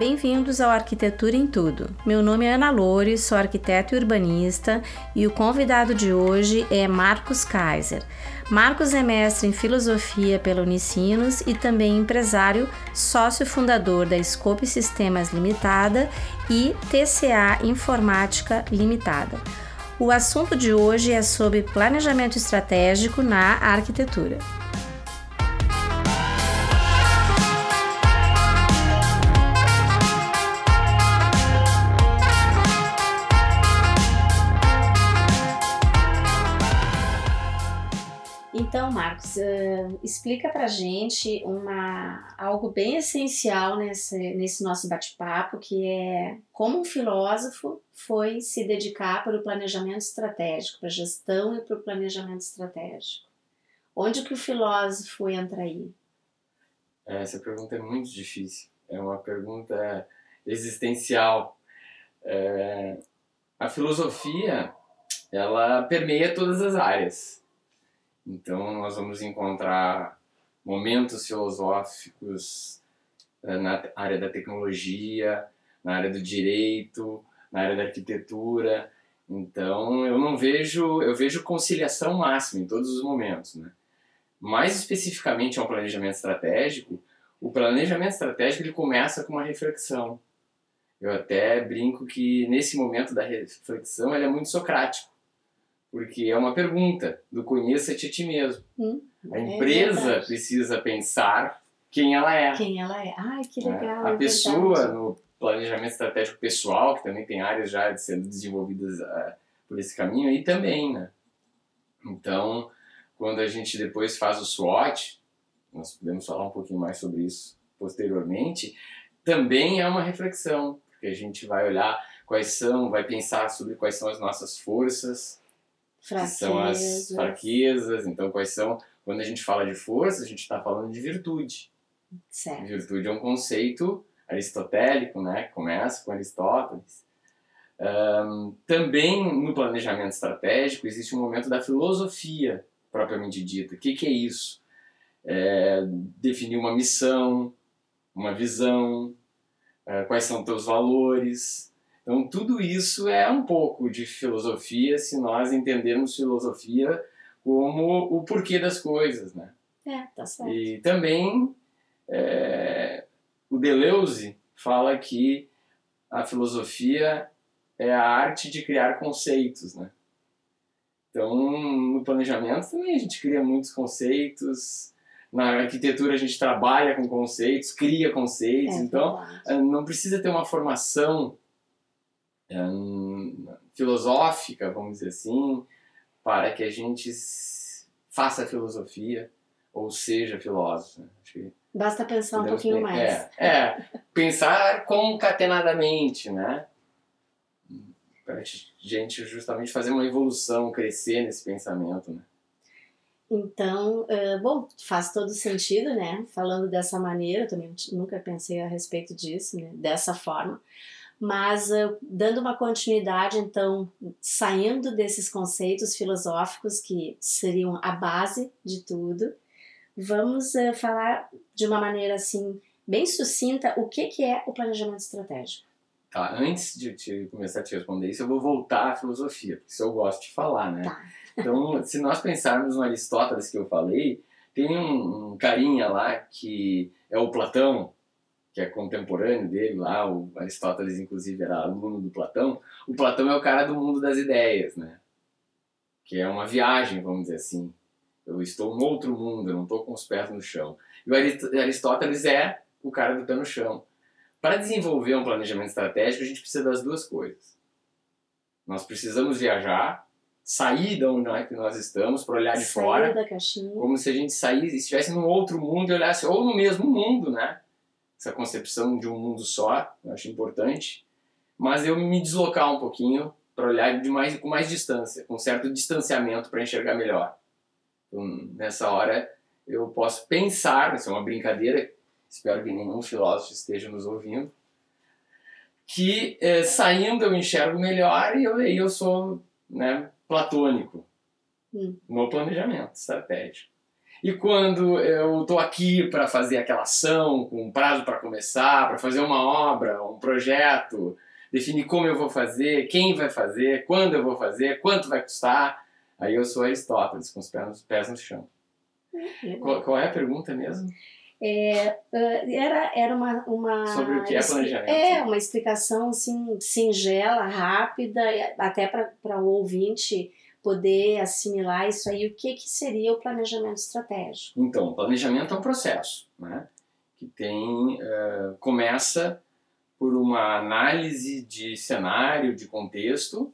Bem-vindos ao Arquitetura em Tudo. Meu nome é Ana Loure, sou arquiteto e urbanista e o convidado de hoje é Marcos Kaiser. Marcos é mestre em filosofia pela Unicinos e também empresário, sócio fundador da Scope Sistemas Limitada e TCA Informática Limitada. O assunto de hoje é sobre planejamento estratégico na arquitetura. Então, Marcos, uh, explica pra gente uma, algo bem essencial nesse, nesse nosso bate-papo, que é como um filósofo foi se dedicar para o planejamento estratégico, para a gestão e para o planejamento estratégico. Onde que o filósofo entra aí? É, essa pergunta é muito difícil. É uma pergunta existencial. É, a filosofia, ela permeia todas as áreas então, nós vamos encontrar momentos filosóficos eh, na área da tecnologia, na área do direito, na área da arquitetura. Então, eu não vejo, eu vejo conciliação máxima em todos os momentos, né? Mais especificamente ao planejamento estratégico, o planejamento estratégico ele começa com uma reflexão. Eu até brinco que nesse momento da reflexão ele é muito socrático porque é uma pergunta do conheça-te a ti mesmo. Hum, a é empresa é precisa pensar quem ela é. Quem ela é. Ai, que é, legal. A é pessoa, verdade. no planejamento estratégico pessoal, que também tem áreas já sendo desenvolvidas uh, por esse caminho, aí também, né? Então, quando a gente depois faz o SWOT, nós podemos falar um pouquinho mais sobre isso posteriormente, também é uma reflexão, porque a gente vai olhar quais são, vai pensar sobre quais são as nossas forças, Fraquezas. são as fraquezas. Então, quais são. Quando a gente fala de força, a gente está falando de virtude. Certo. Virtude é um conceito aristotélico, né? Começa com Aristóteles. Um, também no planejamento estratégico existe um momento da filosofia propriamente dita. O que, que é isso? É definir uma missão, uma visão, é, quais são teus valores, então, tudo isso é um pouco de filosofia se nós entendermos filosofia como o porquê das coisas, né? É, tá certo. E também é, o Deleuze fala que a filosofia é a arte de criar conceitos, né? Então, no planejamento também a gente cria muitos conceitos, na arquitetura a gente trabalha com conceitos, cria conceitos, é, então verdade. não precisa ter uma formação filosófica, vamos dizer assim, para que a gente faça filosofia ou seja filósofo. Né? Basta pensar um pouquinho mais. É, é, pensar concatenadamente, né? Para a gente justamente fazer uma evolução, crescer nesse pensamento, né? Então, uh, bom, faz todo sentido, né? Falando dessa maneira, eu também nunca pensei a respeito disso, né? Dessa forma. Mas uh, dando uma continuidade, então, saindo desses conceitos filosóficos que seriam a base de tudo, vamos uh, falar de uma maneira assim bem sucinta o que, que é o planejamento estratégico. Tá, antes de te, começar a te responder isso, eu vou voltar à filosofia, porque isso eu gosto de falar, né? Tá. Então, se nós pensarmos no Aristóteles que eu falei, tem um, um carinha lá que é o Platão, que é contemporâneo dele lá, o Aristóteles inclusive era aluno do Platão, o Platão é o cara do mundo das ideias, né? Que é uma viagem, vamos dizer assim. Eu estou em outro mundo, eu não estou com os pés no chão. E o Aristóteles é o cara do pé no chão. Para desenvolver um planejamento estratégico, a gente precisa das duas coisas. Nós precisamos viajar, sair de onde é que nós estamos, para olhar de sair fora. Da. Como se a gente saísse, estivesse num outro mundo e olhasse, ou no mesmo mundo, né? Essa concepção de um mundo só, eu acho importante, mas eu me deslocar um pouquinho para olhar de mais, com mais distância, com certo distanciamento para enxergar melhor. Então, nessa hora, eu posso pensar, isso é uma brincadeira, espero que nenhum filósofo esteja nos ouvindo, que é, saindo eu enxergo melhor e eu, eu sou né, platônico hum. no planejamento estratégico. E quando eu estou aqui para fazer aquela ação, com um prazo para começar, para fazer uma obra, um projeto, definir como eu vou fazer, quem vai fazer, quando eu vou fazer, quanto vai custar, aí eu sou Aristóteles, com os pés, no chão. Uhum. Qual, qual, é a pergunta mesmo? É, era, era uma, uma. Sobre o que é planejamento. É, uma explicação assim, singela, rápida, até para o ouvinte poder assimilar isso aí. O que, que seria o planejamento estratégico? Então, planejamento é um processo, né? Que tem. Uh, começa por uma análise de cenário, de contexto,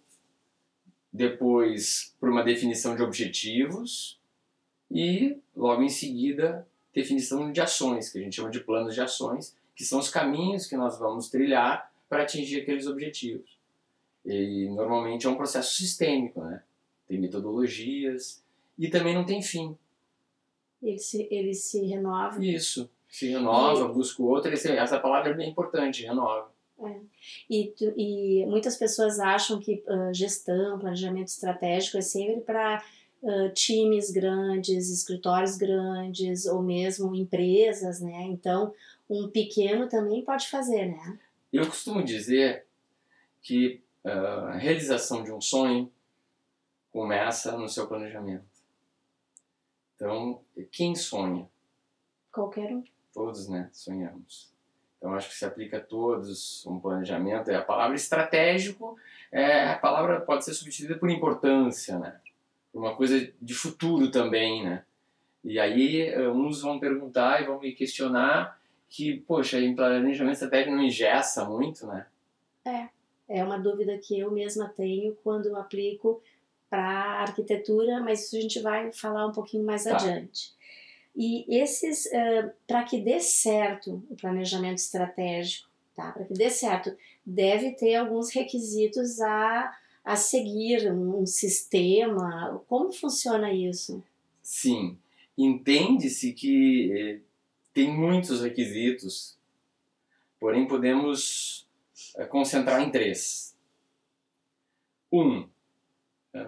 depois por uma definição de objetivos e logo em seguida definição de ações, que a gente chama de planos de ações, que são os caminhos que nós vamos trilhar para atingir aqueles objetivos. E normalmente é um processo sistêmico, né? Tem metodologias e também não tem fim. Ele se, ele se renova. Isso, se renova, e... busca outra. Essa palavra é bem importante, renova. É. E, e muitas pessoas acham que uh, gestão, planejamento estratégico é sempre para uh, times grandes, escritórios grandes ou mesmo empresas, né? Então, um pequeno também pode fazer, né? Eu costumo dizer que uh, a realização de um sonho começa no seu planejamento. Então, quem sonha? Qualquer um. Todos, né? Sonhamos. Então, acho que se aplica a todos um planejamento. É a palavra estratégico, é, a palavra pode ser substituída por importância, né? uma coisa de futuro também, né? E aí eh, uns vão perguntar e vão me questionar que, poxa, em planejamento estratégico não ingessa muito, né? É, é uma dúvida que eu mesma tenho quando aplico para arquitetura, mas isso a gente vai falar um pouquinho mais tá. adiante. E esses, uh, para que dê certo o planejamento estratégico, tá? Para que dê certo, deve ter alguns requisitos a a seguir um sistema? Como funciona isso? Sim, entende-se que eh, tem muitos requisitos, porém podemos eh, concentrar em três. Um, eh,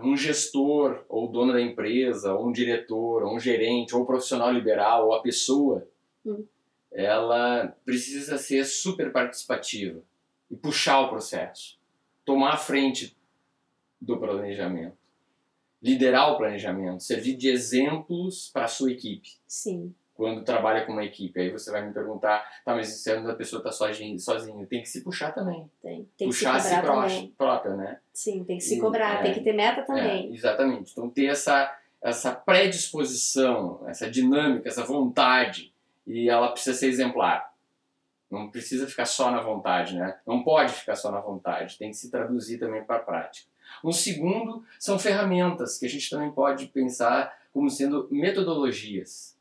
um gestor ou dono da empresa, ou um diretor, ou um gerente, ou um profissional liberal, ou a pessoa, hum. ela precisa ser super participativa e puxar o processo, tomar a frente do planejamento. Liderar o planejamento, servir de exemplos para a sua equipe. Sim. Quando trabalha com uma equipe. Aí você vai me perguntar, tá, mas se a pessoa está sozinha, sozinho, tem que se puxar também. Tem, tem puxar que se cobrar a si também. própria, né? Sim, tem que se cobrar, e, tem é, que ter meta também. É, exatamente. Então ter essa, essa predisposição, essa dinâmica, essa vontade, e ela precisa ser exemplar. Não precisa ficar só na vontade, né? Não pode ficar só na vontade, tem que se traduzir também para a prática. Um segundo são ferramentas, que a gente também pode pensar como sendo metodologias.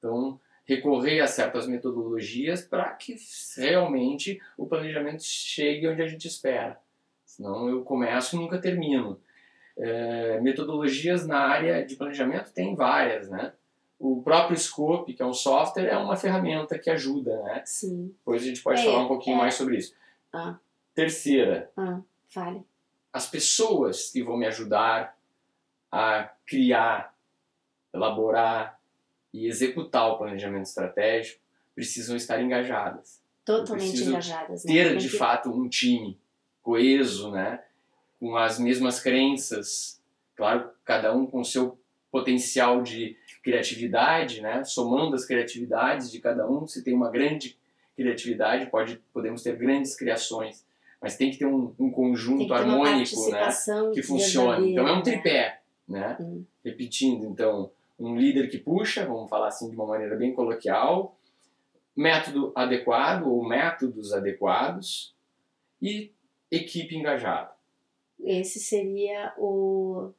Então, recorrer a certas metodologias para que realmente o planejamento chegue onde a gente espera. Senão eu começo e nunca termino. É, metodologias na área de planejamento tem várias, né? O próprio Scope, que é um software, é uma ferramenta que ajuda, né? Sim. Depois a gente pode é, falar um pouquinho é. mais sobre isso. Ah. Terceira. Ah, fale as pessoas que vão me ajudar a criar, elaborar e executar o planejamento estratégico precisam estar engajadas. Totalmente engajadas. Né? Ter de que... fato um time coeso, né? com as mesmas crenças, claro, cada um com o seu potencial de criatividade, né? somando as criatividades de cada um, se tem uma grande criatividade, pode, podemos ter grandes criações mas tem que ter um, um conjunto harmônico né, que funcione. Então é um né? tripé, né? Hum. Repetindo, então, um líder que puxa, vamos falar assim de uma maneira bem coloquial, método adequado ou métodos adequados e equipe engajada. Esse seria o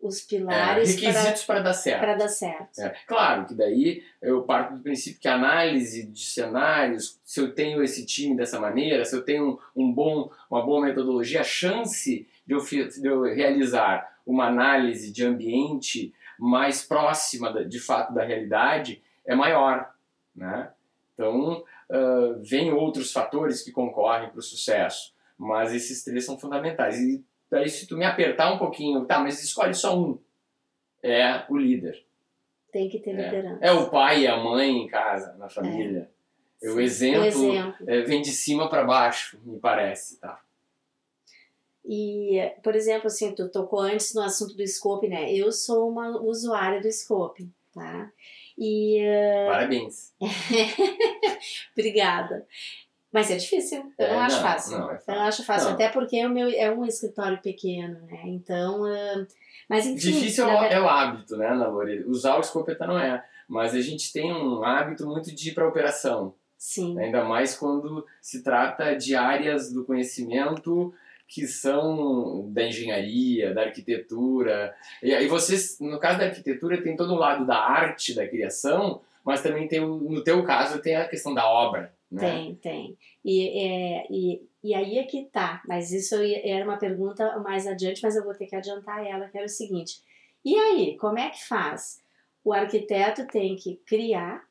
os pilares é, requisitos para, dar certo. Para dar certo. É, claro que daí eu parto do princípio que a análise de cenários, se eu tenho esse time dessa maneira, se eu tenho um, um bom, uma boa metodologia, a chance de eu, de eu realizar uma análise de ambiente mais próxima de fato da realidade é maior, né? Então, uh, vem outros fatores que concorrem para o sucesso, mas esses três são fundamentais. E Daí, se tu me apertar um pouquinho, tá, mas escolhe só um. É o líder. Tem que ter liderança. É, é o pai e a mãe em casa, na família. É. O exemplo, o exemplo. É, vem de cima para baixo, me parece, tá? E, por exemplo, assim, tu tocou antes no assunto do scope, né? Eu sou uma usuária do scope, tá? E, uh... Parabéns. Obrigada. Mas é difícil, eu é, não acho não, fácil. Não, é fácil. Eu não acho fácil, não. até porque o meu é um escritório pequeno, né? Então, uh... mas enfim. Difícil é, verdade... é o hábito, né, Namore? Usar o scope até não é, mas a gente tem um hábito muito de ir para operação. Sim. Ainda mais quando se trata de áreas do conhecimento que são da engenharia, da arquitetura. E aí vocês, no caso da arquitetura, tem todo o lado da arte, da criação, mas também tem, no teu caso, tem a questão da obra. Né? Tem, tem. E, é, e, e aí é que tá, mas isso era uma pergunta mais adiante, mas eu vou ter que adiantar ela, que era o seguinte. E aí, como é que faz? O arquiteto tem que criar,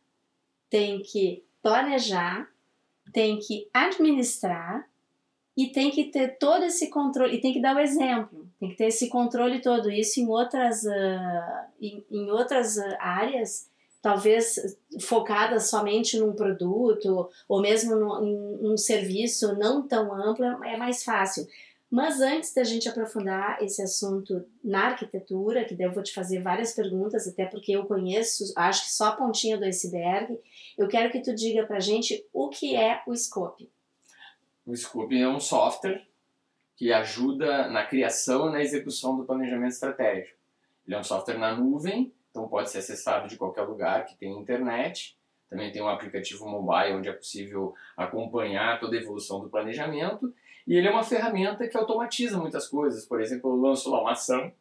tem que planejar, tem que administrar e tem que ter todo esse controle, e tem que dar o exemplo, tem que ter esse controle todo isso em outras, uh, em, em, outras uh, áreas, talvez focadas somente num produto, ou mesmo no, em um serviço não tão amplo, é mais fácil. Mas antes da gente aprofundar esse assunto na arquitetura, que eu vou te fazer várias perguntas, até porque eu conheço, acho que só a pontinha do iceberg, eu quero que tu diga pra gente o que é o Scope. O Scope é um software que ajuda na criação e na execução do planejamento estratégico. Ele é um software na nuvem, então pode ser acessado de qualquer lugar que tem internet. Também tem um aplicativo mobile onde é possível acompanhar toda a evolução do planejamento. E ele é uma ferramenta que automatiza muitas coisas. Por exemplo, eu lanço lá uma ação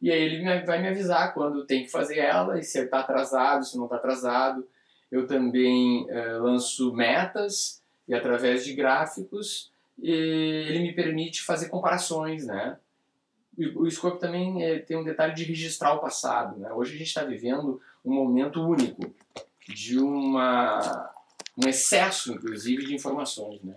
e aí ele vai me avisar quando tem que fazer ela e se está atrasado, se não está atrasado. Eu também uh, lanço metas e através de gráficos ele me permite fazer comparações, né? O Scope também é, tem um detalhe de registrar o passado, né? Hoje a gente está vivendo um momento único de uma, um excesso, inclusive, de informações, né?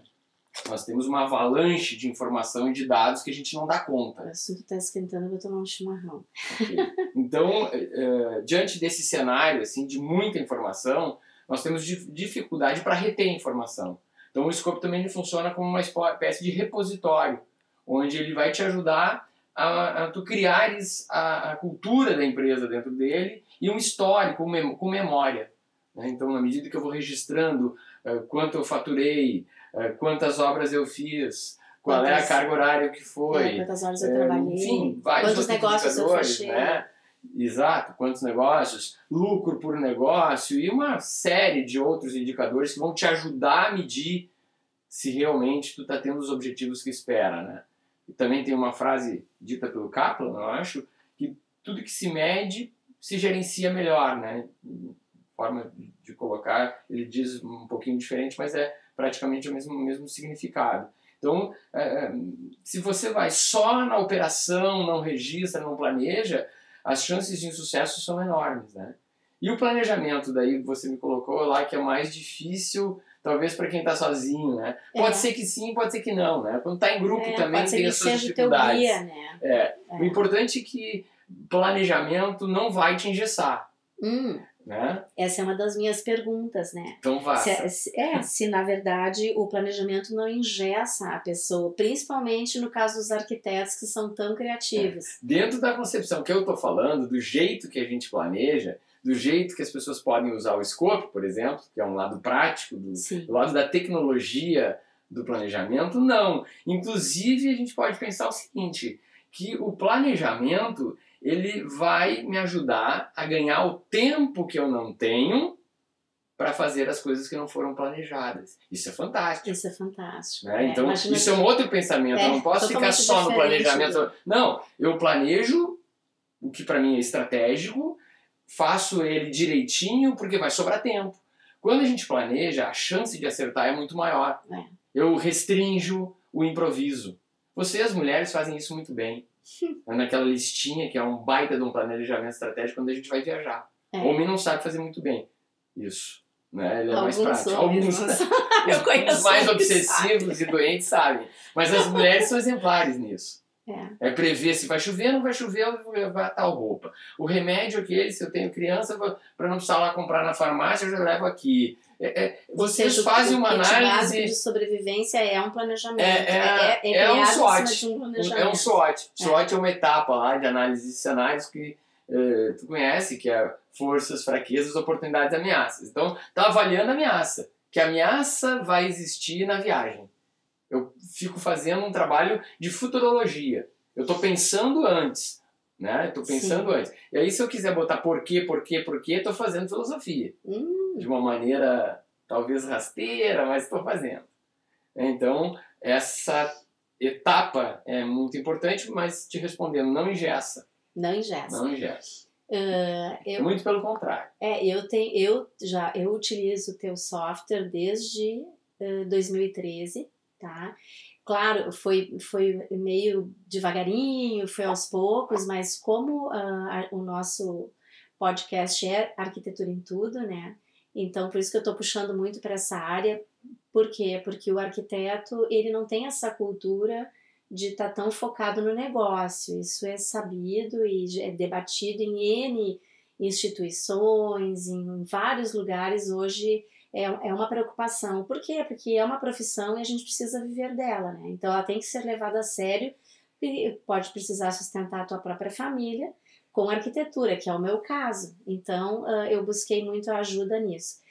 Nós temos uma avalanche de informação e de dados que a gente não dá conta. O assunto está esquentando, eu vou tomar um chimarrão. Okay. Então, é, diante desse cenário assim de muita informação, nós temos dificuldade para reter informação. Então o Scope também funciona como uma espécie de repositório, onde ele vai te ajudar a, a tu criares a, a, cultura da empresa dentro dele e um histórico com memória. Né? Então, na medida que eu vou registrando uh, quanto eu faturei, uh, quantas obras eu fiz, qual quantas, é a carga horária que foi, é, quantas horas eu trabalhei, enfim, vários quantos negócios eu fechei. Né? Exato, quantos negócios, lucro por negócio e uma série de outros indicadores que vão te ajudar a medir se realmente tu está tendo os objetivos que espera, né? E também tem uma frase dita pelo Kaplan, eu acho, que tudo que se mede se gerencia melhor, né? Forma de colocar, ele diz um pouquinho diferente, mas é praticamente o mesmo, mesmo significado. Então, é, se você vai só na operação, não registra, não planeja, as chances de insucesso são enormes, né? E o planejamento, daí você me colocou lá, que é mais difícil, talvez para quem está sozinho, né? Pode é. ser que sim, pode ser que não, né? Quando está em grupo é, também tem as suas dificuldades. Guia, né? é. é. O importante é que planejamento não vai te engessar. Hum. Né? Essa é uma das minhas perguntas, né? Então vá. Se, se, é, se na verdade o planejamento não engessa a pessoa, principalmente no caso dos arquitetos que são tão criativos. É. Dentro da concepção que eu estou falando, do jeito que a gente planeja, do jeito que as pessoas podem usar o scope, por exemplo, que é um lado prático, do, do lado da tecnologia do planejamento, não. Inclusive, a gente pode pensar o seguinte, que o planejamento ele vai me ajudar a ganhar o tempo que eu não tenho para fazer as coisas que não foram planejadas. Isso é fantástico. Isso é fantástico. Né? É, então, isso é um outro pensamento. É, eu não posso ficar só no planejamento. Não, eu planejo o que para mim é estratégico, faço ele direitinho porque vai sobrar tempo. Quando a gente planeja, a chance de acertar é muito maior. É. Eu restringo o improviso. Vocês, mulheres, fazem isso muito bem. É naquela listinha que é um baita de um planejamento estratégico quando a gente vai viajar. É. O homem não sabe fazer muito bem isso. Né? Ele é Alguns mais prático. Alguns os, os mais obsessivos e doentes sabem. Mas as mulheres são exemplares nisso. É. é prever se vai chover, não vai chover, eu vou levar tal roupa. O remédio aquele, se eu tenho criança, para não precisar lá comprar na farmácia, eu já levo aqui. É, é, vocês seja, fazem uma o análise. básico de sobrevivência é um planejamento. É, é, é, é um SWOT. um. É um SWOT. SWOT é uma etapa lá de análise de cenários que eh, tu conhece, que é forças, fraquezas, oportunidades, ameaças. Então, tá avaliando a ameaça. Que ameaça vai existir na viagem. Eu fico fazendo um trabalho de futurologia. Eu tô pensando antes, né? Tô pensando Sim. antes. E aí, se eu quiser botar porquê, porquê, porquê, tô fazendo filosofia Hum, de uma maneira talvez rasteira, mas estou fazendo. Então, essa etapa é muito importante, mas te respondendo, não engessa, não ingessa. não engessa. Ah, eu, Muito pelo contrário. é, eu tenho, eu já eu utilizo o teu software desde eh, 2013, tá? Claro, foi, foi meio devagarinho, foi aos poucos, mas como a- o nosso podcast é Arquitetura em Tudo, né? Então, por isso que eu estou puxando muito para essa área. Por quê? Porque o arquiteto, ele não tem essa cultura de estar tão focado no negócio. Isso é sabido e é debatido em N instituições, em vários lugares hoje é, é uma preocupação. Por quê? Porque é uma profissão e a gente precisa viver dela, né? Então ela tem que ser levada a sério e pode precisar sustentar a tua própria família com arquitetura, que é o meu caso. Então ah, eu busquei muito ajuda nisso.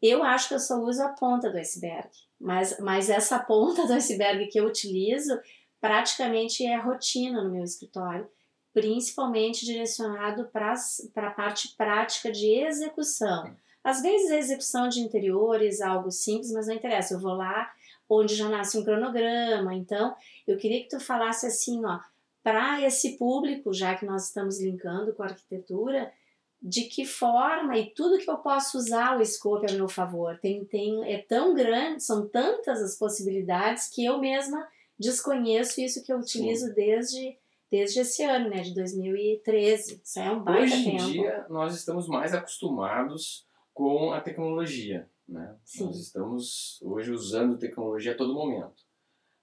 Eu acho que eu só uso a ponta do iceberg, mas, mas essa ponta do iceberg que eu utilizo praticamente é rotina no meu escritório, principalmente direcionado para a parte prática de execução. Às vezes a execução de interiores, algo simples, mas não interessa. Eu vou lá onde já nasce um cronograma. Então, eu queria que tu falasse assim, ó, para esse público, já que nós estamos linkando com a arquitetura, de que forma e tudo que eu posso usar o scope a meu favor. Tem, tem, é tão grande, são tantas as possibilidades que eu mesma desconheço isso que eu utilizo desde, desde esse ano, né, de 2013. Isso é um baita Hoje em tempo. dia, nós estamos mais acostumados com a tecnologia. Né? Sim. Nós estamos hoje usando tecnologia a todo momento.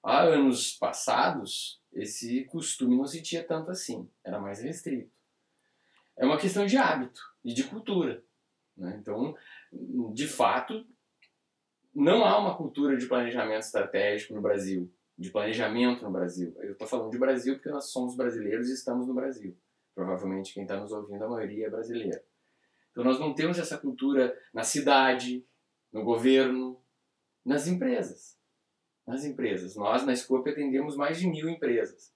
Há anos passados, esse costume não se tinha tanto assim, era mais restrito. É uma questão de hábito e de cultura. Né? Então, de fato, não há uma cultura de planejamento estratégico no Brasil, de planejamento no Brasil. Eu estou falando de Brasil porque nós somos brasileiros e estamos no Brasil. Provavelmente quem está nos ouvindo, a maioria é brasileira. Então nós não temos essa cultura na cidade, no governo, nas empresas. Nas empresas. Nós, na Scope, atendemos mais de mil empresas.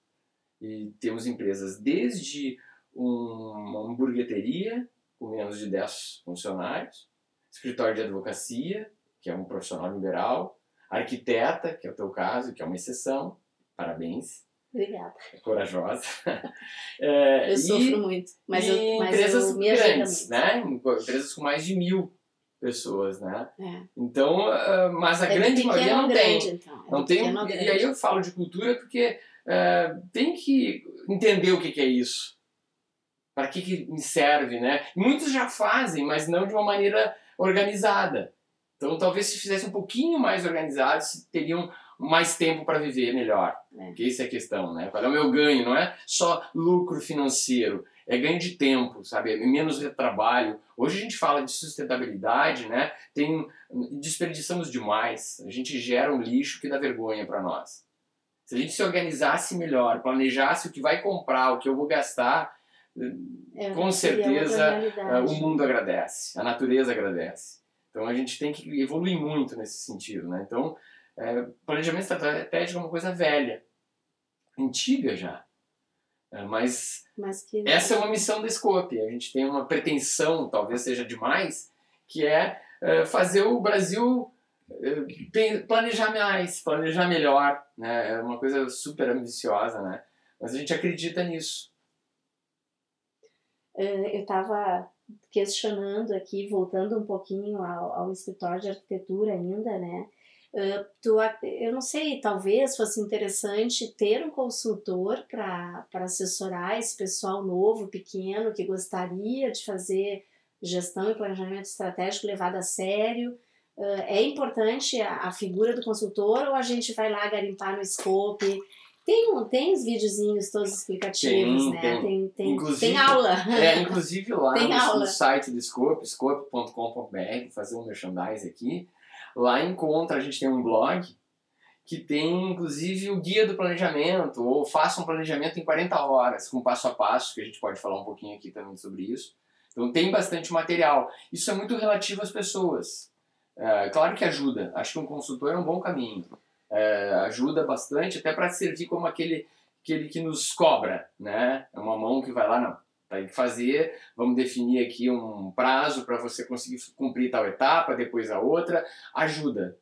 E temos empresas desde uma hamburgueteria, com menos de 10 funcionários, escritório de advocacia, que é um profissional liberal, arquiteta, que é o teu caso, que é uma exceção, parabéns, Obrigada. é corajosa. É, Eu e- sofro muito, mas e eu, mas empresas eu me grandes, né? Empresas com mais de mil pessoas, né? É. Então, ah, mas a É grande maioria não grande, tem. então. É Não tem. pequeno ao E grande. aí eu falo de cultura porque ah, tem que entender o que, que é isso. Para que, que serve, né? Muitos já fazem, mas não de uma maneira organizada. Então, talvez se fizesse um pouquinho mais organizado, se teriam mais tempo para viver melhor. É. Que essa é a questão, né? Qual é o meu ganho? Não é só lucro financeiro, é ganho de tempo, sabe? É menos retrabalho. Hoje a gente fala de sustentabilidade, né? Tem desperdiçamos demais. A gente gera um lixo que dá vergonha para nós. Se a gente se organizasse melhor, planejasse o que vai comprar, o que eu vou gastar, É, com certeza, realidade. o mundo agradece, a natureza agradece. Então a gente tem que evoluir muito nesse sentido, né? Então, é, planejamento estratégico é uma coisa velha, antiga já. É, mas Mas que essa é uma missão da Scope. A gente tem uma pretensão, talvez seja demais, que é, é, fazer o Brasil é, planejar mais, planejar melhor. Né? É uma coisa super ambiciosa, né? Mas a gente acredita nisso. Eh, eu estava questionando aqui, voltando um pouquinho ao, ao escritório de arquitetura ainda, né? Ac- eu não sei, talvez fosse interessante ter um consultor para assessorar esse pessoal novo, pequeno, que gostaria de fazer gestão e planejamento estratégico levado a sério. Eh, é importante a, a figura do consultor ou a gente vai lá garimpar no scope Tem, um, tem os videozinhos todos explicativos, Tem, né? tem. Tem, tem, Inclusive- tem aula. É, inclusive lá Tem no, aula. no site do Scope, scope.com.br, fazer um merchandise aqui, lá encontra, a gente tem um blog que tem inclusive o guia do planejamento, ou faça um planejamento em 40 horas, com passo a passo, que a gente pode falar um pouquinho aqui também sobre isso. Então tem bastante material. Isso é muito relativo às pessoas. É, claro que ajuda, acho que um consultor é um bom caminho. É, ajuda bastante, até para servir como aquele, aquele que nos cobra, né? É uma mão que vai lá, não, tem que fazer, vamos definir aqui um prazo para você conseguir cumprir tal etapa, depois a outra, ajuda.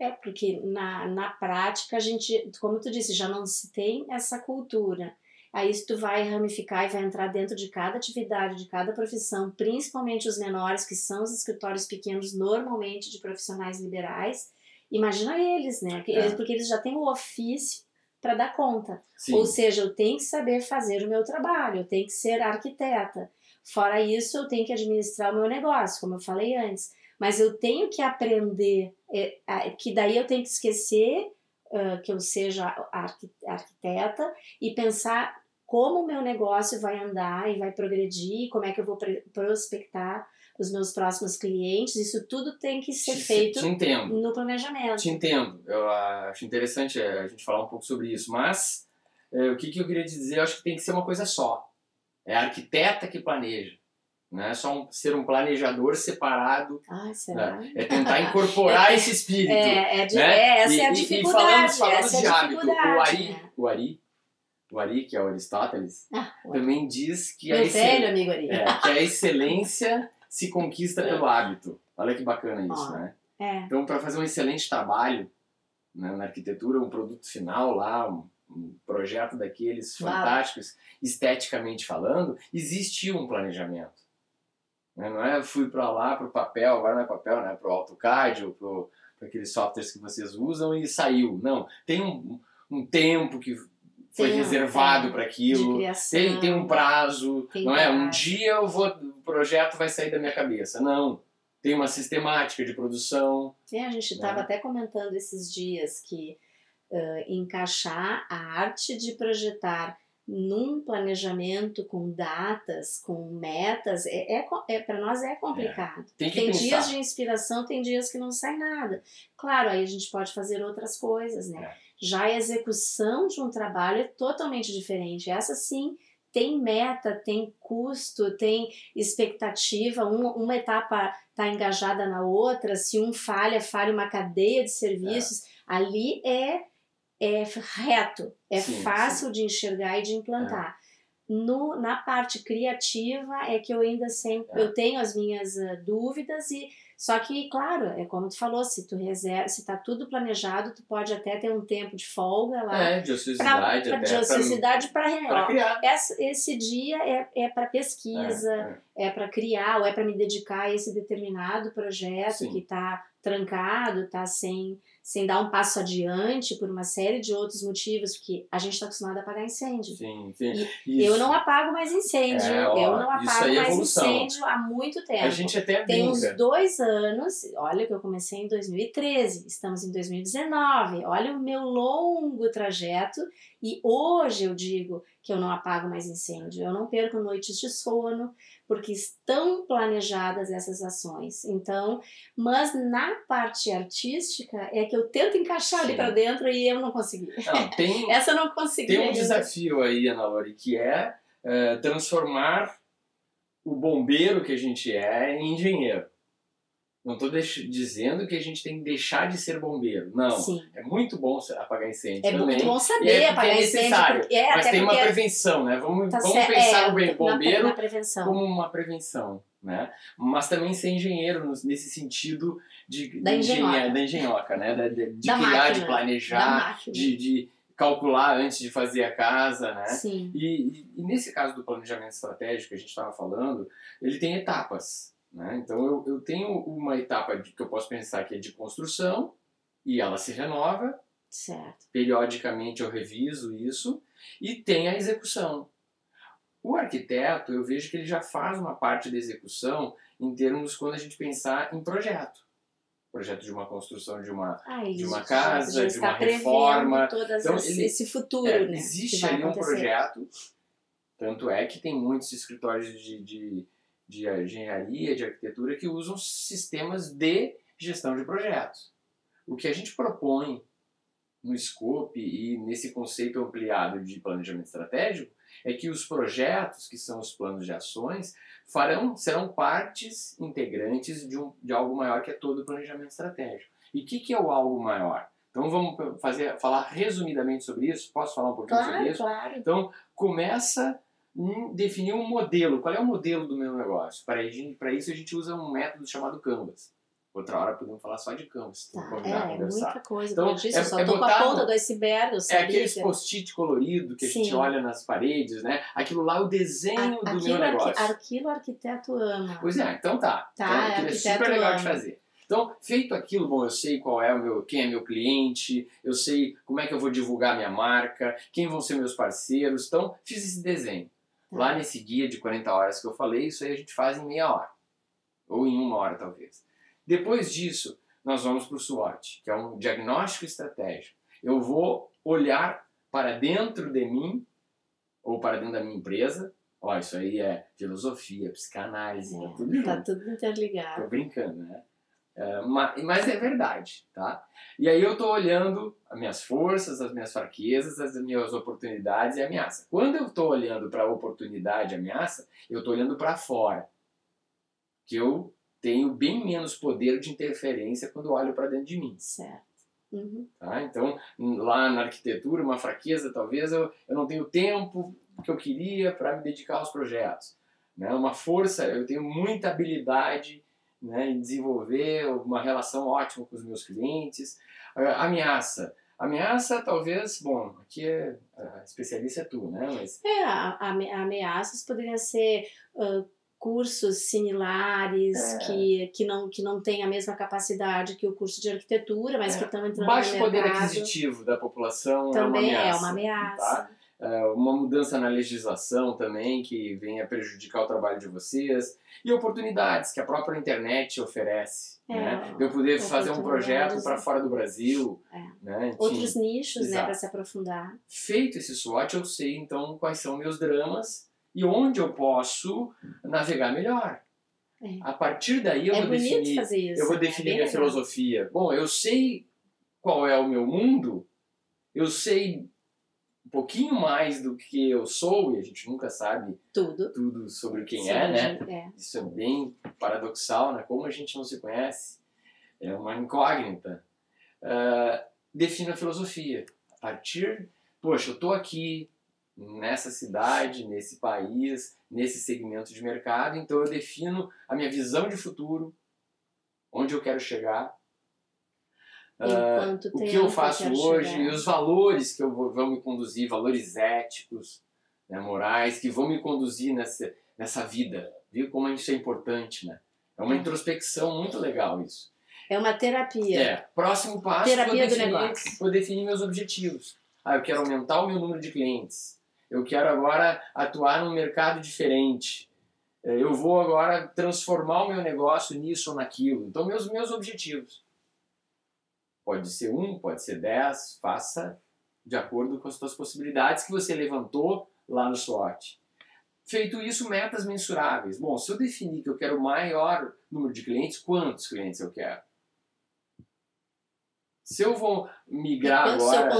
É, porque na, na prática a gente, como tu disse, já não se tem essa cultura. Aí tu vai ramificar e vai entrar dentro de cada atividade, de cada profissão, principalmente os menores, que são os escritórios pequenos, normalmente de profissionais liberais. Imagina eles, né? É. eles- Porque eles já têm o ofício para dar conta. Sim, Ou seja, eu tenho que saber fazer o meu trabalho, eu tenho que ser arquiteta. Fora isso, eu tenho que administrar o meu negócio, como eu falei antes. Mas eu tenho que aprender, é, que daí eu tenho que esquecer ah, que eu seja arqui- arquiteta e pensar como o meu negócio vai andar e vai progredir, como é que eu vou prospectar os meus próximos clientes. Isso tudo tem que ser te, feito te no planejamento. Te entendo. Eu acho interessante é, a gente falar um pouco sobre isso. Mas é, o que, que eu queria dizer, eu acho que tem que ser uma coisa só. É a arquiteta que planeja. Não é só um- ser um planejador separado. Ai, será? né? É tentar incorporar esse espírito. É, é, de- né? é, essa E- é a dificuldade. E falando, falando essa é de a hábito, o. Ari, né? o Ari, o Ari, que é o Aristóteles, Ah, também diz que a, Meu excel- velho amigo Ari. é, que a excelência se conquista pelo hábito. Olha que bacana isso, né? É. Então, para fazer um excelente trabalho né, na arquitetura, um produto final lá, um, um projeto daqueles Uau. fantásticos, esteticamente falando, existe um planejamento. Né? Não é fui para lá, para o papel, agora não é papel, né? para o AutoCAD ou para aqueles softwares que vocês usam e saiu. Não, tem um, um tempo que foi Tem reservado tem para aquilo. criação. Tem, tem um prazo, Tem não é? Um prazo. dia eu vou, o projeto vai sair da minha cabeça. Não. Tem uma sistemática de produção. É, a gente estava né? até comentando esses dias que ah, encaixar a arte de projetar num planejamento com datas, com metas, é, é, é para nós é complicado. Tem que Tem pensar. dias de inspiração, tem dias que não sai nada. Claro, aí a gente pode fazer outras coisas, né? É. Já a execução de um trabalho é totalmente diferente. Essa sim tem meta, tem custo, tem expectativa, um- uma etapa está engajada na outra, se um falha, falha uma cadeia de serviços, ali é, é reto, é Sim, fácil de enxergar e de implantar. No, na parte criativa é que eu ainda sempre É. eu tenho as minhas ah, dúvidas e só que claro é como tu falou se tu reserva se tá tudo planejado tu pode até ter um tempo de folga lá É, de ociosidade até. de ociosidade para criar. esse dia é, é para pesquisa É, é, para criar ou é para me dedicar a esse determinado projeto Sim. que está trancado, está sem, sem dar um passo adiante por uma série de outros motivos, porque a gente está acostumado a apagar incêndio. Sim, sim. E. Eu não apago mais incêndio, É, ó, eu não apago é mais incêndio há muito tempo. A gente até Tem uns dois anos, olha que eu comecei em 2013, estamos em 2019, olha o meu longo trajeto e hoje eu digo que eu não apago mais incêndio, eu não perco noites de sono, porque estão planejadas essas ações. Então, mas na parte artística é que eu tento encaixar ali Sim. para dentro e eu não consegui. Não, tem, Essa eu não consegui. tem um ainda. desafio aí, Ana Lori, que é, é, transformar o bombeiro que a gente é em engenheiro. Não estou dizendo que a gente tem que deixar de ser bombeiro. Não. Sim. É muito bom apagar incêndio É também. muito bom saber é apagar é necessário. é, Mas tem uma porque prevenção, né? Vamos, tá vamos pensar é, o bem- na- bombeiro na prevenção. como uma prevenção, né? Mas também ser engenheiro nesse sentido de Da de engenhoca. da engenhoca, né? De, de Da criar, máquina, de planejar, de, de calcular antes de fazer a casa, né? Sim. E, e- e nesse caso do planejamento estratégico que a gente estava falando, ele tem etapas. Né? Então eu, eu tenho uma etapa de, que eu posso pensar que é de construção e ela se renova, Certo. periodicamente eu reviso isso, e tem a execução. O arquiteto, eu vejo que ele já faz uma parte da execução em termos quando a gente pensar em projeto. projeto de uma construção de uma, Ai, de uma casa, de uma reforma. todas Então, as- ele- esse futuro, É, né? existe ali um projeto, tanto é que tem muitos escritórios de, de, de engenharia, de arquitetura, que usam sistemas de gestão de projetos. O que a gente propõe no scope e nesse conceito ampliado de planejamento estratégico é que os projetos, que são os planos de ações, farão, serão partes integrantes de, um, de algo maior que é todo o planejamento estratégico. E o que, que é o algo maior? Então vamos fazer, falar resumidamente sobre isso? Posso falar um pouquinho sobre Claro, isso? claro. Então, começa em definir um modelo. Qual é o modelo do meu negócio? Para isso, a gente usa um método chamado Canvas. Outra hora podemos falar só de Canvas. Tá, é, conversar. muita coisa. Então, eu disse, é- só é tô com a ponta do iceberg, eu É sabia aqueles que- post-it colorido que a gente Sim. olha nas paredes, né? Aquilo lá é o desenho A- do meu negócio. aquilo o arquiteto ama. Pois é, então tá. Tá, então, aquilo é super legal de ama. fazer. Então, feito aquilo, bom, eu sei qual é o meu, quem é meu cliente, eu sei como é que eu vou divulgar minha marca, quem vão ser meus parceiros. Então, fiz esse desenho. Lá nesse guia de 40 horas que eu falei, isso aí a gente faz em meia hora. Ou em uma hora, talvez. Depois disso, nós vamos para o SWOT, que é um diagnóstico estratégico. Eu vou olhar para dentro de mim, ou para dentro da minha empresa. Ó, isso aí é filosofia, psicanálise, tá tudo. Tá tudo interligado. Tô brincando, né? É, ma- mas é verdade, tá? E aí eu tô olhando as minhas forças, as minhas fraquezas, as minhas oportunidades e ameaças. Quando eu tô olhando para oportunidade e ameaça, eu tô olhando para fora. Que eu tenho bem menos poder de interferência quando olho para dentro de mim. Certo. Uhum. Tá? Então, lá na arquitetura, uma fraqueza, talvez eu, eu não tenho tempo que eu queria para me dedicar aos projetos. Né? Uma força, eu tenho muita habilidade né, em desenvolver uma relação ótima com os meus clientes. Ameaça. Ameaça, talvez, bom, aqui é a especialista é tu, né? Mas É, a- a- ameaças poderiam ser ah, cursos similares É. que, que, não, que não têm a mesma capacidade que o curso de arquitetura, mas É. que estão entrando baixo no poder mercado. aquisitivo da população Também é é uma uma ameaça. ameaça. tá? É, uma mudança na legislação também que venha prejudicar o trabalho de vocês e oportunidades que a própria internet oferece, É, né? Eu poder fazer um projeto para né? fora do Brasil, É. né? Outros nichos, né, para se aprofundar. feito esse SWOT, eu sei então quais são meus dramas e onde eu posso navegar melhor. É. A partir daí eu é vou definir fazer isso. eu vou né? definir Bem minha legal. filosofia. Bom, eu sei qual é o meu mundo, eu sei um pouquinho mais do que eu sou, e a gente nunca sabe Tudo. tudo sobre quem Sim, é, né? é. Isso é bem paradoxal, né? Como a gente não se conhece, é uma incógnita. Ah, defino a filosofia. A partir, poxa, eu estou aqui nessa cidade, nesse país, nesse segmento de mercado, então eu defino a minha visão de futuro, onde eu quero chegar, Enquanto o que eu faço hoje chegar. e os valores que eu vou, vão me conduzir, valores éticos, né, morais, que vão me conduzir nessa, nessa vida. Viu como isso é importante, né? É uma É. introspecção muito legal isso. É uma terapia. É, próximo passo, Terapia vou do definir, negócio. vou definir meus objetivos. Ah, eu quero aumentar o meu número de clientes. Eu quero agora atuar num mercado diferente. Eh, Eu vou agora transformar o meu negócio nisso ou naquilo. Então, meus, meus objetivos. Pode ser um, pode ser dez, faça de acordo com as suas possibilidades que você levantou lá no SWOT. Feito isso, metas mensuráveis. Bom, se eu definir que eu quero maior número de clientes, quantos clientes eu quero? Se eu vou migrar eu agora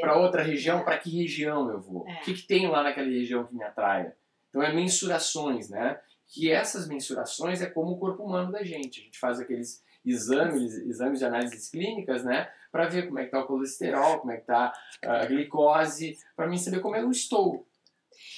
para outra região, para que região eu vou? É. O que, que tem lá naquela região que me atraia? Então é mensurações, né? Que essas mensurações é como o corpo humano da gente. A gente faz aqueles exames, exames de análises clínicas, né? Para ver como é que tá o colesterol, como é que tá a glicose, para mim saber como eu estou.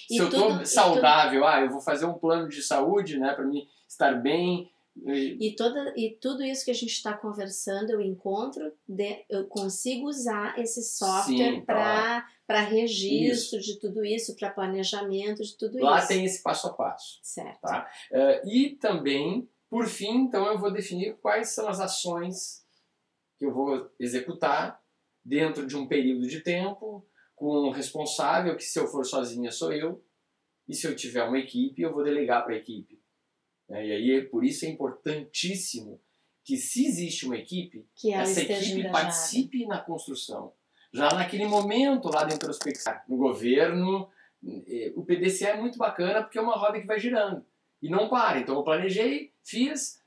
Se E eu tudo- estou saudável, ah, eu vou fazer um plano de saúde, né? Para mim estar bem. E- toda, e tudo isso que a gente está conversando, eu encontro, de- eu consigo usar esse software Sim, para registro de tudo isso, para planejamento de tudo Lá isso. tem esse passo a passo. Certo. Tá? Eh, e também, por fim, então eu vou definir quais são as ações que eu vou executar dentro de um período de tempo, com um responsável, que se eu for sozinha sou eu, e se eu tiver uma equipe, eu vou delegar para a equipe. Né? E aí, por isso é importantíssimo que se existe uma equipe, essa equipe engajada. participe na construção. Já naquele momento lá da introspecção, no governo, eh, o PDCA é muito bacana porque é uma roda que vai girando e não para. Então eu planejei, fiz,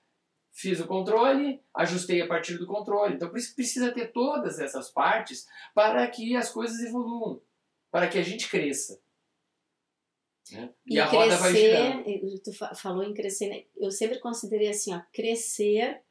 fiz o controle, ajustei a partir do controle. Então por isso precisa ter todas essas partes para que as coisas evoluam, para que a gente cresça. Né? E, E, a roda vai girando. crescer, tu fa- falou em crescer, né? eu sempre considerei assim, ó, crescer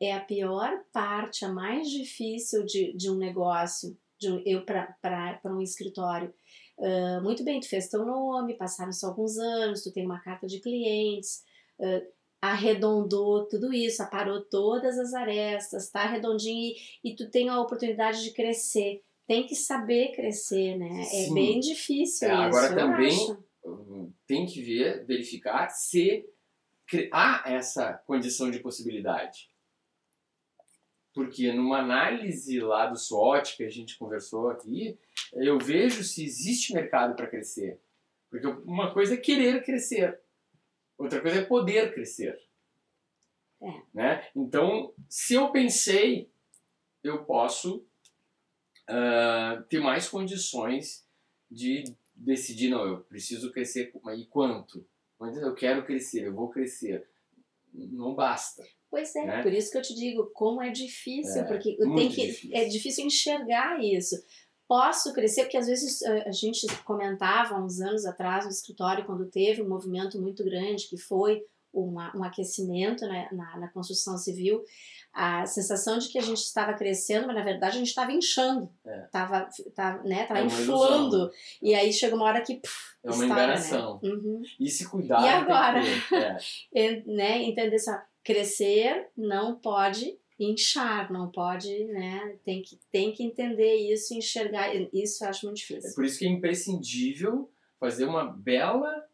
é a pior parte, a mais difícil de, de um negócio, de um, eu para um escritório. Ah, muito bem, tu fez teu nome, passaram-se alguns anos, tu tem uma carta de clientes, ah, arredondou tudo isso, aparou todas as arestas, tá redondinho e, e tu tem a oportunidade de crescer. Tem que saber crescer, né? É Sim. bem difícil É, isso. agora também acho. Tem que ver, verificar se há essa condição de possibilidade. Porque numa análise lá do SWOT que a gente conversou aqui, eu vejo se existe mercado para crescer. Porque uma coisa é querer crescer, outra coisa é poder crescer. É. Né? Então, se eu pensei, eu posso ah, ter mais condições de decidir, não, eu preciso crescer, e quanto? Mas eu quero crescer, eu vou crescer. Não basta. Pois é, né? por isso que eu te digo, como é difícil, É, porque tenho que, difícil. é difícil enxergar isso. Posso crescer, porque às vezes eh, a gente comentava uns anos atrás no escritório, quando teve um movimento muito grande, que foi uma, um aquecimento né, na, na construção civil, a sensação de que a gente estava crescendo, mas na verdade a gente estava inchando, É. estava tava, né, tava É inflando. ilusão. E aí chega uma hora que puf, É uma estoura, enganação. Né? Uhum. E se cuidar. E agora? É. E, né, entender assim, ó, crescer não pode inchar, não pode, né, tem que, tem que entender isso, enxergar, isso eu acho muito É difícil. por isso que é imprescindível fazer uma bela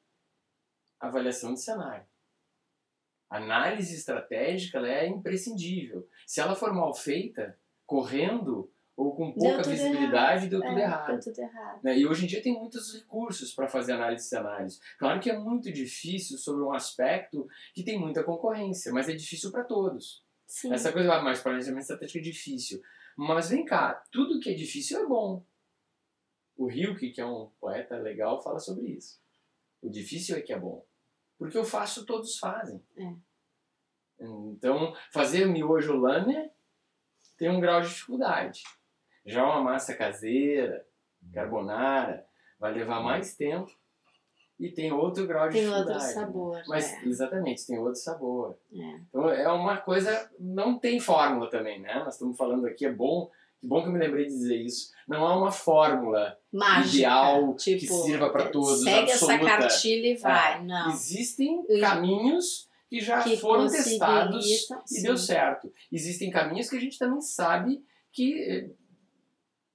avaliação de cenário. Análise estratégica ela é imprescindível. Se ela for mal feita, correndo ou com pouca tudo visibilidade, deu tudo é, errado. Deu tudo errado. né? E hoje em dia tem muitos recursos para fazer análise de cenários. Claro que é muito difícil sobre um aspecto que tem muita concorrência, mas é difícil para todos. Sim, Essa coisa, ah, mas planejamento estratégico é difícil. Mas vem cá, tudo que é difícil é bom. O Hilke, que é um poeta legal, fala sobre isso. O difícil é que é bom. Porque eu faço, todos fazem. É. Então, fazer miojo lâmina tem um grau de dificuldade. Já uma massa caseira, carbonara, vai levar mais tempo e tem outro grau de tem dificuldade. outro né? sabor. Mas, é, exatamente, tem outro sabor. é. Então é uma coisa, não tem fórmula também, né? Nós estamos falando aqui, é bom, que bom que eu me lembrei de dizer isso. Não há uma fórmula Mágica, ideal tipo, que sirva para todos, Segue essa absoluta. cartilha e vai. Não. Existem Eu- caminhos que já Que foram testados e deu certo. Existem caminhos que a gente também sabe que eh,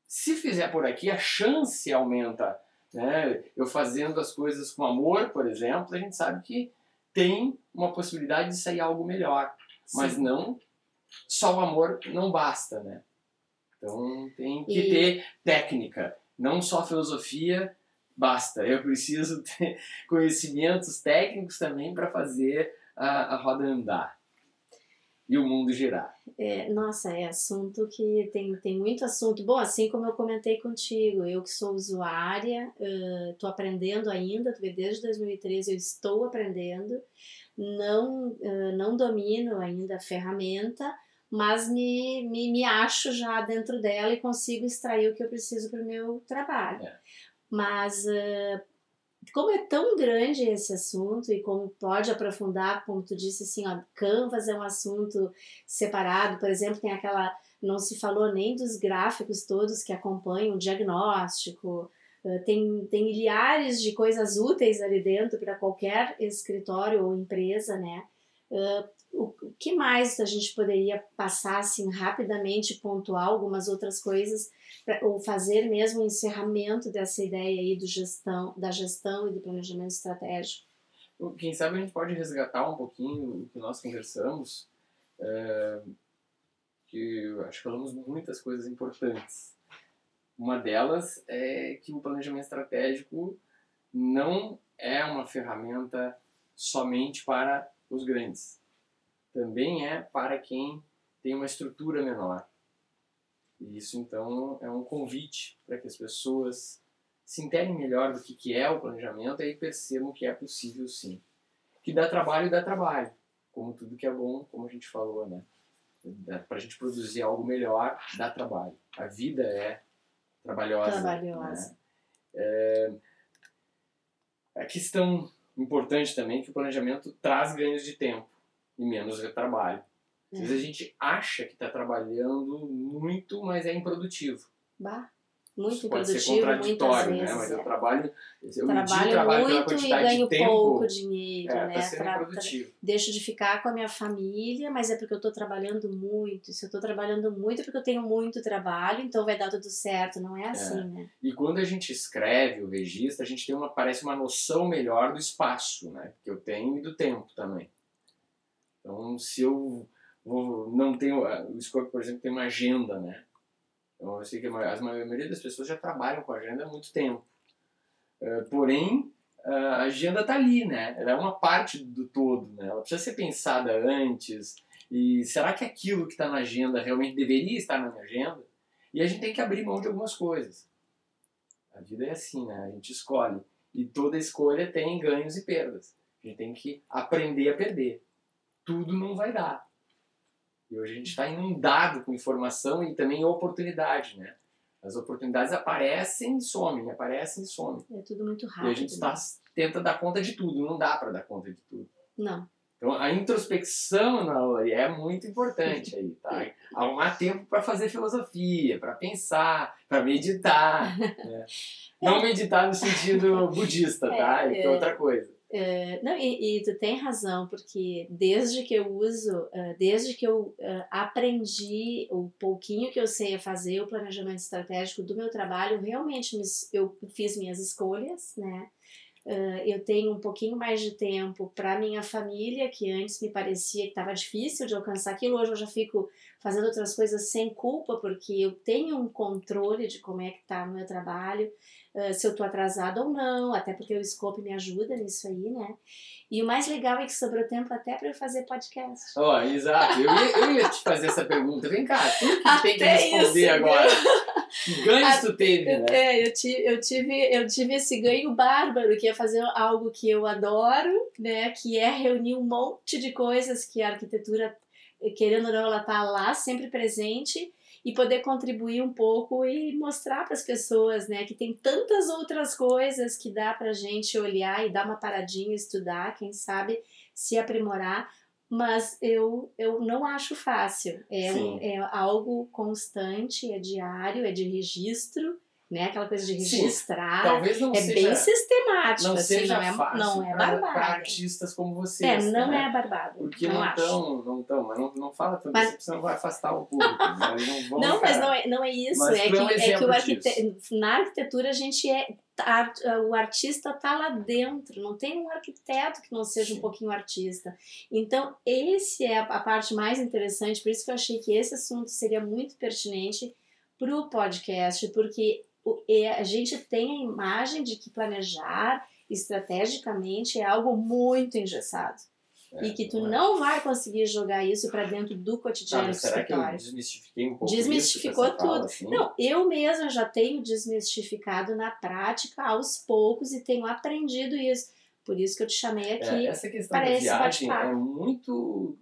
se fizer por aqui, a chance aumenta. Né? Eu fazendo as coisas com amor, por exemplo, a gente sabe que tem uma possibilidade de sair algo melhor. Mas Sim. não, só o amor não basta, né? Então tem que E- ter técnica, não só filosofia basta. Eu preciso ter conhecimentos técnicos também para fazer a, a roda andar e o mundo girar. É, nossa, é assunto que tem, tem muito assunto. Bom, assim como eu comentei contigo, eu que sou usuária, estou aprendendo ainda, desde 2013 eu estou aprendendo, não, ah, não domino ainda a ferramenta, mas me, me, me acho já dentro dela e consigo extrair o que eu preciso para o meu trabalho. É. Mas ah, como é tão grande esse assunto e como pode aprofundar, como tu disse assim, ó, Canvas é um assunto separado, por exemplo, tem aquela, não se falou nem dos gráficos todos que acompanham o diagnóstico, eh, tem, tem milhares de coisas úteis ali dentro para qualquer escritório ou empresa, né? O que mais a gente poderia passar assim rapidamente, pontuar algumas outras coisas, pra, ou fazer mesmo o encerramento dessa ideia aí do gestão, da gestão e do planejamento estratégico? Quem sabe a gente pode resgatar um pouquinho o que nós conversamos, é, que acho que falamos muitas coisas importantes. Uma delas é que o planejamento estratégico não é uma ferramenta somente para os grandes. Também é para quem tem uma estrutura menor. E isso, então, é um convite para que as pessoas se integrem melhor do que, que é o planejamento e percebam que é possível sim. Que dá trabalho, dá trabalho. Como tudo que é bom, como a gente falou, né? Para a gente produzir algo melhor, dá trabalho. A vida é trabalhosa. Trabalhosa. Né? É... A questão importante também é que o planejamento traz ganhos de tempo e menos trabalho. Às vezes a gente acha que está trabalhando muito, mas é improdutivo. Bah. Muito Isso pode improdutivo, ser contraditório, né? vezes. Mas eu é. trabalho, eu Trabalho trabalho muito e ganho de tempo. pouco dinheiro, é, né? tá sendo Pra- pra- improdutivo. deixo de ficar com a minha família, mas é porque eu tô trabalhando muito. Se eu tô trabalhando muito é porque eu tenho muito trabalho, então vai dar tudo certo. Não é assim, né? E quando a gente escreve o registro, a gente tem uma, parece uma noção melhor do espaço, né? Que eu tenho e do tempo também. Então, se eu vou, não tenho... O Scope, por exemplo, tem uma agenda, né? Então, eu sei que a ma- a maioria das pessoas já trabalham com agenda há muito tempo. Eh, porém, a agenda está ali, né? Ela é uma parte do todo, né? Ela precisa ser pensada antes. E será que aquilo que está na agenda realmente deveria estar na minha agenda? E a gente tem que abrir mão de algumas coisas. A vida é assim, né? A gente escolhe. E toda escolha tem ganhos e perdas. A gente tem que aprender a perder. Tudo não vai dar. E hoje a gente está inundado com informação e também oportunidade, né? As oportunidades aparecem e somem, aparecem e somem. É tudo muito E a rápido. gente né? tá, tenta dar conta de tudo, não dá para dar conta de tudo. Não. Então a introspecção na Lori, é muito importante aí, tá? Arrumar tempo para fazer filosofia, para pensar, para meditar. né? Não meditar no sentido budista, tá? É, É, é. outra coisa. É, não, e, e tu tem razão, porque desde que eu uso, eh, desde que eu eh, aprendi o pouquinho que eu sei fazer o planejamento estratégico do meu trabalho, realmente eu fiz minhas escolhas, né? Eh, eu tenho um pouquinho mais de tempo para minha família, que antes me parecia que estava difícil de alcançar aquilo, hoje eu já fico fazendo outras coisas sem culpa, porque eu tenho um controle de como é que está o meu trabalho. Uh, se eu tô atrasada ou não, até porque o Scope me ajuda nisso aí, né? E o mais legal é que sobrou tempo até para eu fazer podcast. Ó, exato. Eu ia, eu ia te fazer essa pergunta. Vem cá, tu que tem que Até responder isso, agora. Que ganhos tu teve, né? É, eu tive, eu, tive, eu tive esse ganho bárbaro, que é fazer algo que eu adoro, né? Que é reunir um monte de coisas que a arquitetura, querendo ou não, ela tá lá, sempre presente, e poder contribuir um pouco e mostrar para as pessoas, né? Que tem tantas outras coisas que dá pra gente olhar e dar uma paradinha, estudar, quem sabe se aprimorar. Mas eu, eu não acho fácil. É, um, é algo constante, é diário, é de registro, né? Aquela coisa de Sim, registrar. Talvez não é seja, bem sistemático, não assim, seja não é, fácil não é para barbado. artistas como vocês. É, não né? é barbado. Porque não, estão, não estão, mas não, não fala tanto Mas- assim, senão vai afastar o público. né? Não Não, mas não é, não é isso. Mas é que, um é que o arquite... na arquitetura a gente é. O artista tá lá dentro, não tem um arquiteto que não seja Sim. um pouquinho artista. Então, esse é a a parte mais interessante, por isso que eu achei que esse assunto seria muito pertinente para o podcast, porque a gente tem a imagem de que planejar estrategicamente é algo muito engessado. É, e que tu não é. não vai conseguir jogar isso para dentro do cotidiano mas será que eu desmistifiquei um pouco Desmistificou isso, fala, tudo. assim? Não, eu mesma já tenho desmistificado na prática aos poucos e tenho aprendido isso. Por isso que eu te chamei É, aqui. essa questão da parece viagem bate-papo. é muito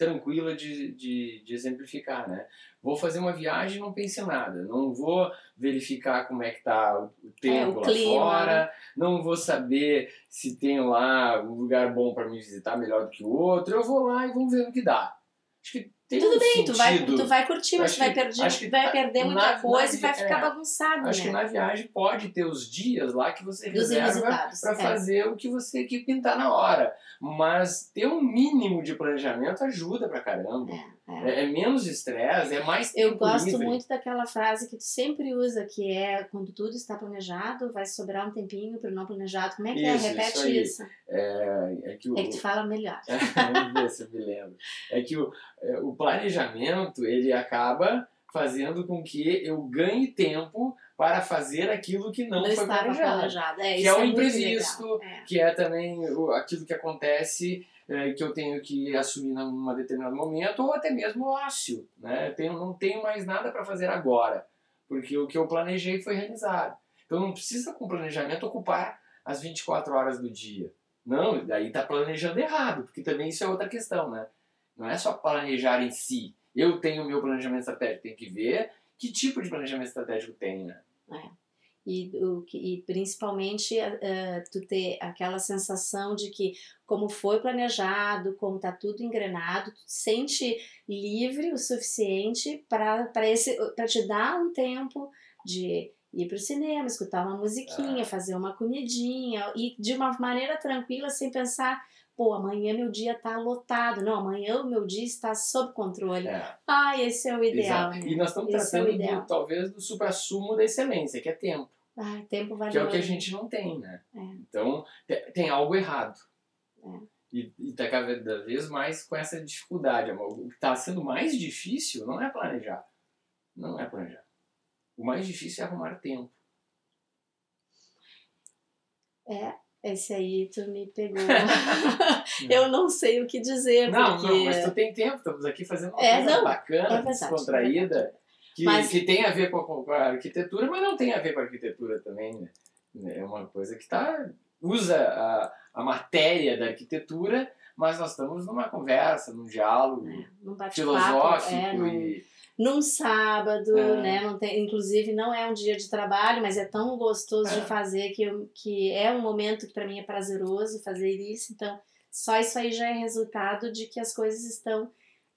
tranquila de, de, de exemplificar, né? Vou fazer uma viagem e não pense em nada. Não vou verificar como é que tá o o tempo É, o lá clima. fora. Não vou saber se tem lá um lugar bom para me visitar melhor do que o outro. Eu vou lá e vamos ver no que dá. Acho que tem Tudo um bem, tu vai, tu vai curtir, mas tu vai, perder, que vai perder muita na- coisa na- e vai ficar é, bagunçado, Acho né? que na viagem pode ter os dias lá que você Dos reserva para é. fazer o que você que pintar na hora. Mas ter um mínimo de planejamento ajuda pra caramba. É, é. É, é menos estresse, é mais Eu gosto livre. muito daquela frase que tu sempre usa, que é quando tudo está planejado, vai sobrar um tempinho para o não planejado. Como é que Isso, é? Repete isso isso. É, é que o, É que tu fala melhor. Vamos ver se eu me lembro. É que o, é, o planejamento ele acaba fazendo com que eu ganhe tempo para fazer aquilo que não, Não foi planejado. É, Que isso é o muito imprevisto. É. que é também o- aquilo que acontece é, que eu tenho que assumir num determinado momento ou até mesmo ócio, né? Tenho, não tenho mais nada para fazer agora, porque o que eu planejei foi realizado. Então não precisa com planejamento ocupar as 24 horas do dia. Não, daí está planejando errado, porque também isso é outra questão, né? Não é só planejar em si. Eu tenho o meu planejamento estratégico, tem que ver que tipo de planejamento estratégico tem, né? E, o, e principalmente eh, tu ter aquela sensação de que como foi planejado, como tá tudo engrenado, tu te sente livre o suficiente para para te dar um tempo de ir pro cinema, escutar uma musiquinha, Ah. fazer uma comidinha e de uma maneira tranquila sem pensar Pô, amanhã meu dia tá lotado. Não, amanhã o meu dia está sob controle. É. Ah, esse é o ideal. Né? E nós estamos Esse é tratando, do, ideal. talvez, do supra-sumo da excelência, que é tempo. Ah, tempo valioso. Que é o que a gente não tem, né? É. Então, te- tem algo errado. É. E, e tá cada vez mais com essa dificuldade. O que está sendo mais difícil não é planejar. Não é planejar. O mais difícil é arrumar tempo. É, esse aí tu me pegou. eu não sei o que dizer, Não, porque... não, mas tu tem tempo. Estamos aqui fazendo uma É, coisa não, bacana, é verdade, descontraída, que, Mas- que tem a ver com a, com a arquitetura, mas não tem a ver com a arquitetura também, né? É uma coisa que tá, usa a, a matéria da arquitetura, mas nós estamos numa conversa, num diálogo É, num bate-papo, filosófico é, num, e num sábado, É. né? Não tem, inclusive não é um dia de trabalho, mas é tão gostoso É. de fazer que, eu, que é um momento que para mim é prazeroso fazer isso. Então, só isso aí já é resultado de que as coisas estão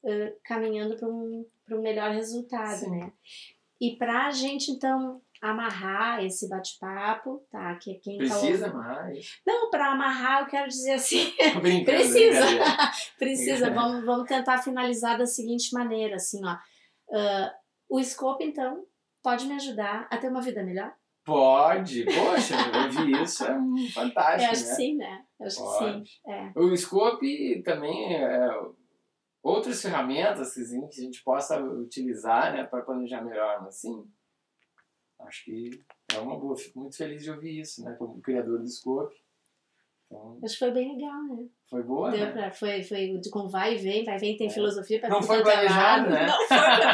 eh, caminhando para um, pra um melhor resultado, Sim. né? E para a gente, então, amarrar esse bate-papo, tá? Que quem tá precisa ouvindo- mais. Não, para amarrar, eu quero dizer assim, Precisa. Precisa, vamos, vamos tentar finalizar da seguinte maneira, assim, ó. Ah, o Scope, então, pode me ajudar a ter uma vida melhor? Pode, poxa, ouvir isso é fantástico, Eu acho né? que sim, né? Eu acho que sim. Pode. É. O Scope também é outras ferramentas assim, que a gente possa utilizar né, para planejar melhor, mas sim, acho que é uma boa. Fico muito feliz de ouvir isso, né, como criador do Scope. Então, Acho que foi bem legal, né? foi boa, Deu né? pra, foi, foi de- com vai e vem, vai e vem, tem É. filosofia pra Não tudo foi quanto é planejado, né? Não foi planejado.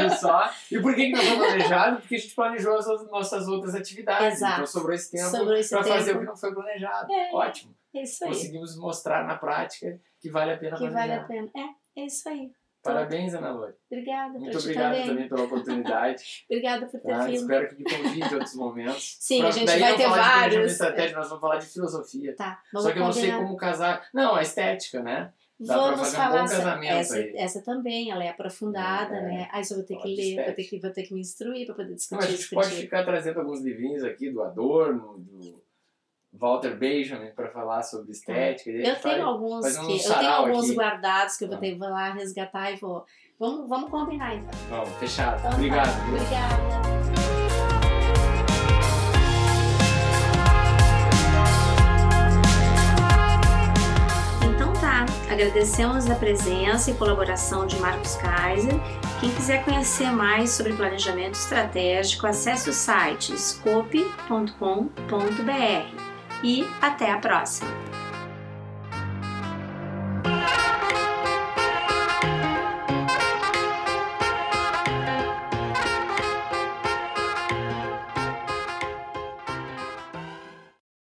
Viu só? E por que, que não foi planejado? Porque a gente planejou as nossas outras atividades. Exato. Então sobrou esse tempo para fazer o que não foi planejado. É. Ótimo. É isso aí. Conseguimos mostrar na prática que vale a pena Que planejar. vale a pena. É, é isso aí. Parabéns, Ana Lore. Obrigada Muito obrigado também. também. pela oportunidade. Obrigada por ter Tá? vindo. Espero que me convide em outros momentos. Sim, Pra- a gente vai ter falar de vários. estratégico, nós vamos falar de filosofia. Tá, Só que eu não sei como casar. Não, a estética, né? Dá Vamos fazer um falar bom essa- aí. essa também, ela é aprofundada, É. né? Aí só vou ter que ler, vou ter que, vou ter que me instruir para poder Não, discutir a gente isso pode ficar trazendo alguns livrinhos aqui do Adorno, do Walter Benjamin para falar sobre estética. a Eu tenho alguns um que eu tenho alguns aqui. guardados que eu vou Ah. ter vou lá resgatar e vou. Vamos, vamos combinar então. Vamos, fechado. Então tá. Obrigado. viu? Obrigada. Agradecemos a presença e colaboração de Marcos Kaiser. Quem quiser conhecer mais sobre planejamento estratégico, acesse o site scope.com.br e até a próxima!